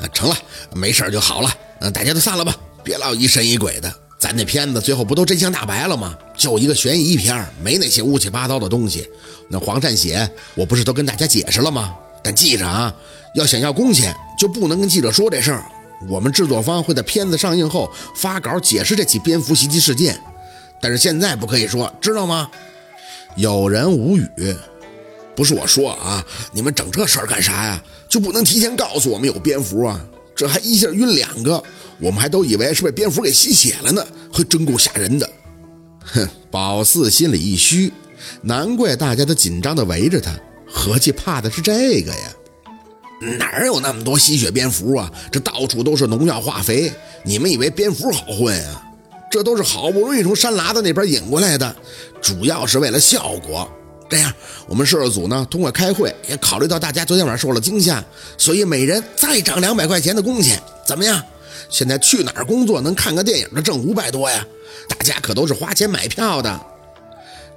啊，成了，没事就好了。嗯，大家都散了吧，别老疑神疑鬼的。咱那片子最后不都真相大白了吗？就一个悬疑片，没那些乌七八糟的东西。那黄善写，我不是都跟大家解释了吗？但记着啊，要想要工钱，就不能跟记者说这事儿。我们制作方会在片子上映后发稿解释这起蝙蝠袭击事件，但是现在不可以说，知道吗？有人无语。不是我说啊，你们整这事儿干啥呀？就不能提前告诉我们有蝙蝠啊？这还一下晕两个，我们还都以为是被蝙蝠给吸血了呢，还真够吓人的。哼，宝四心里一虚，难怪大家都紧张的围着他，合计怕的是这个呀？哪有那么多吸血蝙蝠啊？这到处都是农药化肥，你们以为蝙蝠好混啊？这都是好不容易从山喇子那边引过来的，主要是为了效果。这样，我们摄制组呢，通过开会也考虑到大家昨天晚上受了惊吓，所以每人再涨两百块钱的工钱，怎么样？现在去哪儿工作能看个电影的挣五百多呀？大家可都是花钱买票的。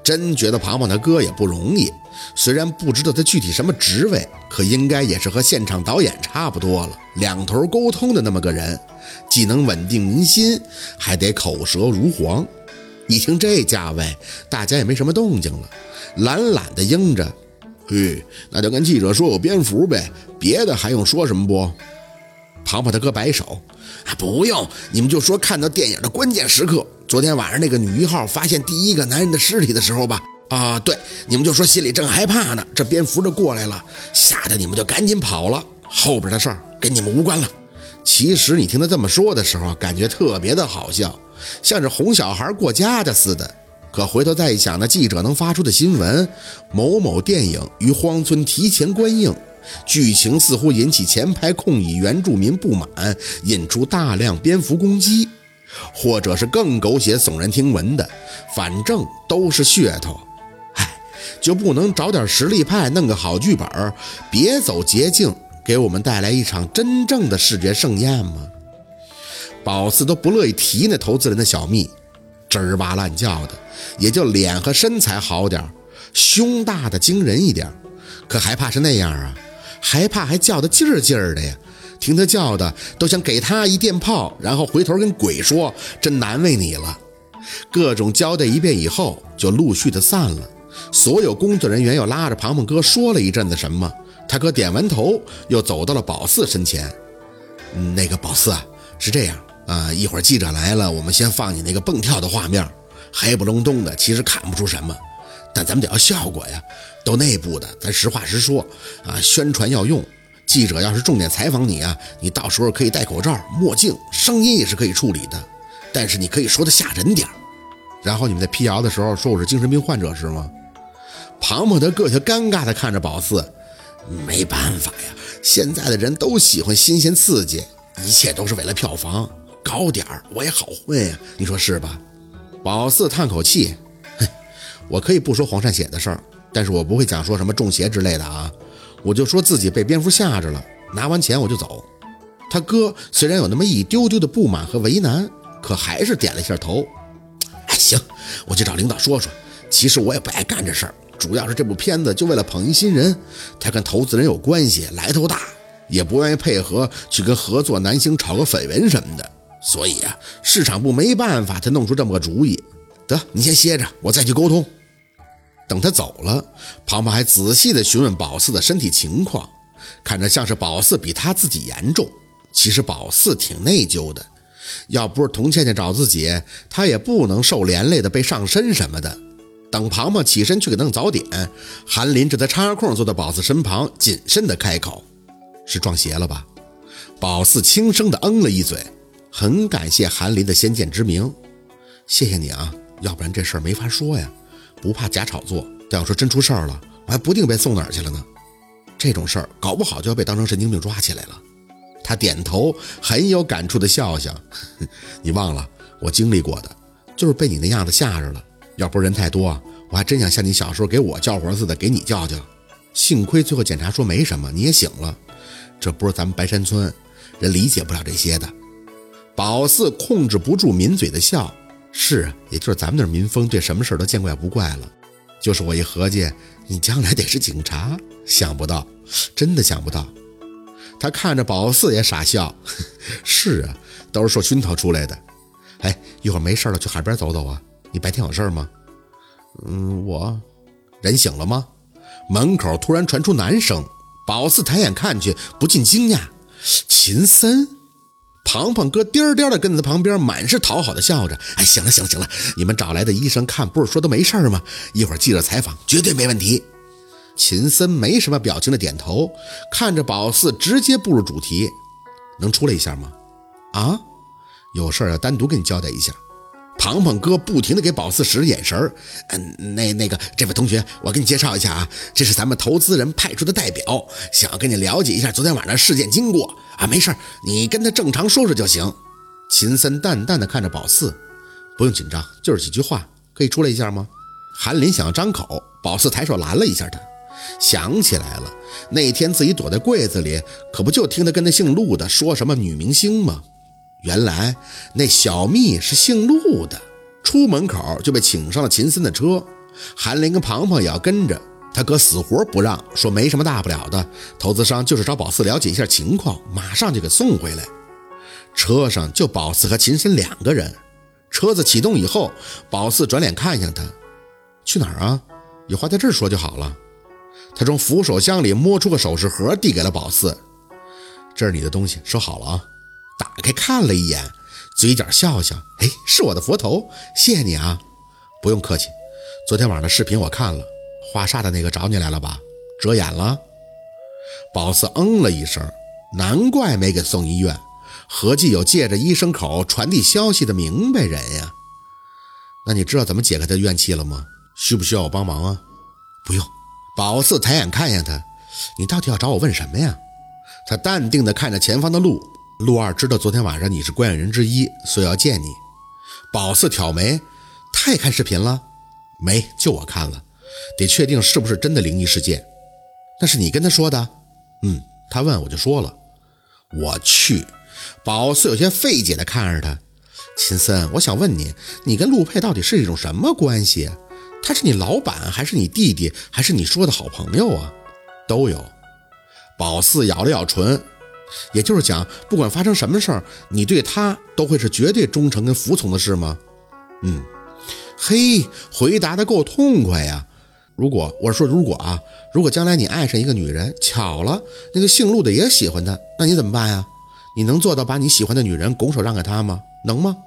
真觉得庞庞他哥也不容易，虽然不知道他具体什么职位，可应该也是和现场导演差不多了，两头沟通的那么个人，既能稳定民心，还得口舌如簧。一听这价位，大家也没什么动静了。懒懒的应着，嘿，那就跟记者说有蝙蝠呗，别的还用说什么不？庞庞他哥摆手，啊，不用，你们就说看到电影的关键时刻，昨天晚上那个女一号发现第一个男人的尸体的时候吧。啊，对，你们就说心里正害怕呢，这蝙蝠就过来了，吓得你们就赶紧跑了。后边的事儿跟你们无关了。其实你听他这么说的时候，感觉特别的好笑，像是哄小孩过家家似的。可回头再一想，那记者能发出的新闻，某某电影于荒村提前观映，剧情似乎引起前排控以原住民不满，引出大量蝙蝠攻击，或者是更狗血耸人听闻的，反正都是噱头。唉，就不能找点实力派，弄个好剧本，别走捷径，给我们带来一场真正的视觉盛宴吗？宝四都不乐意提那投资人的小蜜。吱哇乱叫的，也就脸和身材好点胸大的惊人一点可还怕是那样啊？还怕还叫的劲儿劲儿的呀？听他叫的，都想给他一电炮，然后回头跟鬼说：“真难为你了。”各种交代一遍以后，就陆续的散了。所有工作人员又拉着庞庞哥说了一阵子什么，他哥点完头，又走到了宝四身前：“那个宝四啊，是这样。”啊！一会儿记者来了，我们先放你那个蹦跳的画面，黑不隆咚的，其实看不出什么，但咱们得要效果呀，都内部的，咱实话实说啊。宣传要用，记者要是重点采访你啊，你到时候可以戴口罩、墨镜，声音也是可以处理的，但是你可以说的吓人点然后你们在辟谣的时候说我是精神病患者是吗？庞庞的个就尴尬的看着宝四，没办法呀，现在的人都喜欢新鲜刺激，一切都是为了票房。高点儿我也好混呀，你说是吧？宝四叹口气，哼，我可以不说黄善写的事儿，但是我不会讲说什么中邪之类的啊，我就说自己被蝙蝠吓着了，拿完钱我就走。他哥虽然有那么一丢丢的不满和为难，可还是点了一下头。哎，行，我去找领导说说。其实我也不爱干这事儿，主要是这部片子就为了捧一新人，他跟投资人有关系，来头大，也不愿意配合去跟合作男星炒个绯闻什么的。所以啊，市场部没办法，才弄出这么个主意。得，你先歇着，我再去沟通。等他走了，庞庞还仔细地询问宝四的身体情况，看着像是宝四比他自己严重。其实宝四挺内疚的，要不是童倩倩找自己，他也不能受连累的被上身什么的。等庞庞起身去给弄早点，韩林这才插空坐在宝四身旁，谨慎的开口：“是撞邪了吧？”宝四轻声的嗯了一嘴。很感谢韩林的先见之明，谢谢你啊，要不然这事儿没法说呀。不怕假炒作，但要说真出事儿了，我还不定被送哪儿去了呢。这种事儿搞不好就要被当成神经病抓起来了。他点头，很有感触的笑笑。你忘了我经历过的，就是被你那样子吓着了。要不是人太多，我还真想像你小时候给我叫活似的给你叫叫。幸亏最后检查说没什么，你也醒了。这不是咱们白山村人理解不了这些的。宝四控制不住抿嘴的笑，是啊，也就是咱们那民风，对什么事都见怪不怪了。就是我一合计，你将来得是警察，想不到，真的想不到。他看着宝四也傻笑。是啊，都是受熏陶出来的。哎，一会儿没事了去海边走走啊？你白天有事吗？嗯，我人醒了吗？门口突然传出男声。宝四抬眼看去，不禁惊讶：秦森。庞庞哥颠颠的跟在旁边，满是讨好的笑着。哎，行了行了行了，你们找来的医生看不是说都没事吗？一会儿记者采访绝对没问题。秦森没什么表情的点头，看着宝四直接步入主题：“能出来一下吗？啊，有事要单独跟你交代一下。”庞庞哥不停地给宝四使眼神嗯，那那个这位同学，我给你介绍一下啊，这是咱们投资人派出的代表，想要跟你了解一下昨天晚上事件经过啊。没事你跟他正常说说就行。秦森淡淡的看着宝四，不用紧张，就是几句话，可以出来一下吗？韩林想要张口，宝四抬手拦了一下他，想起来了，那天自己躲在柜子里，可不就听他跟那姓陆的说什么女明星吗？原来那小蜜是姓陆的，出门口就被请上了秦森的车。韩林跟庞庞也要跟着，他哥死活不让，说没什么大不了的，投资商就是找宝四了解一下情况，马上就给送回来。车上就宝四和秦森两个人。车子启动以后，宝四转脸看向他：“去哪儿啊？有话在这儿说就好了。”他从扶手箱里摸出个首饰盒，递给了宝四：“这是你的东西，收好了啊。”打开看了一眼，嘴角笑笑，哎，是我的佛头，谢谢你啊，不用客气。昨天晚上的视频我看了，画沙的那个找你来了吧？遮眼了。宝四嗯了一声，难怪没给送医院，合计有借着医生口传递消息的明白人呀。那你知道怎么解开他怨气了吗？需不需要我帮忙啊？不用。宝四抬眼看向他，你到底要找我问什么呀？他淡定地看着前方的路。陆二知道昨天晚上你是关键人之一，所以要见你。宝四挑眉，他也看视频了？没，就我看了，得确定是不是真的灵异事件。那是你跟他说的？嗯，他问我就说了。我去，宝四有些费解的看着他。秦森，我想问你，你跟陆佩到底是一种什么关系？他是你老板，还是你弟弟，还是你说的好朋友啊？都有。宝四咬了咬唇。也就是讲，不管发生什么事儿，你对他都会是绝对忠诚跟服从的事吗？嗯，嘿，回答的够痛快呀！如果我说如果啊，如果将来你爱上一个女人，巧了，那个姓陆的也喜欢她，那你怎么办呀？你能做到把你喜欢的女人拱手让给他吗？能吗？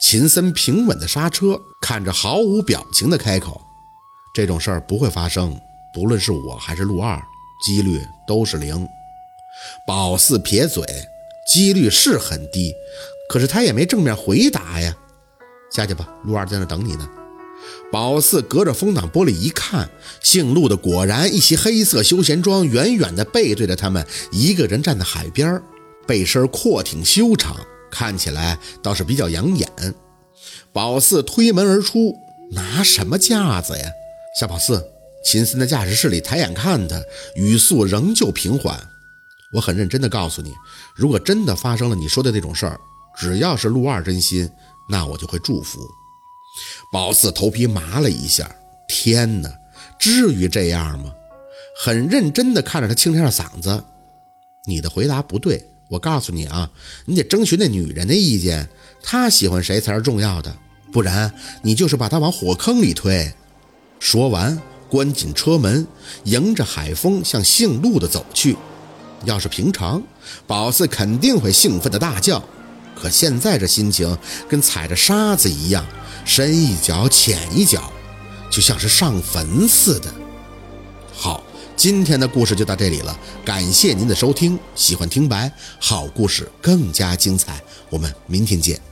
秦森平稳的刹车，看着毫无表情的开口：“这种事儿不会发生，不论是我还是陆二，几率都是零。”宝四撇嘴，几率是很低，可是他也没正面回答呀。下去吧，陆二在那等你呢。宝四隔着风挡玻璃一看，姓陆的果然一袭黑色休闲装，远远的背对着他们，一个人站在海边，背身阔挺修长，看起来倒是比较养眼。宝四推门而出，拿什么架子呀？小宝四，秦森在驾驶室里抬眼看他，语速仍旧平缓。我很认真的告诉你，如果真的发生了你说的那种事儿，只要是陆二真心，那我就会祝福。宝四头皮麻了一下，天哪，至于这样吗？很认真的看着他，清了下嗓子：“你的回答不对，我告诉你啊，你得征询那女人的意见，她喜欢谁才是重要的，不然你就是把她往火坑里推。”说完，关紧车门，迎着海风向姓陆的走去。要是平常，宝四肯定会兴奋的大叫，可现在这心情跟踩着沙子一样，深一脚浅一脚，就像是上坟似的。好，今天的故事就到这里了，感谢您的收听，喜欢听白好故事更加精彩，我们明天见。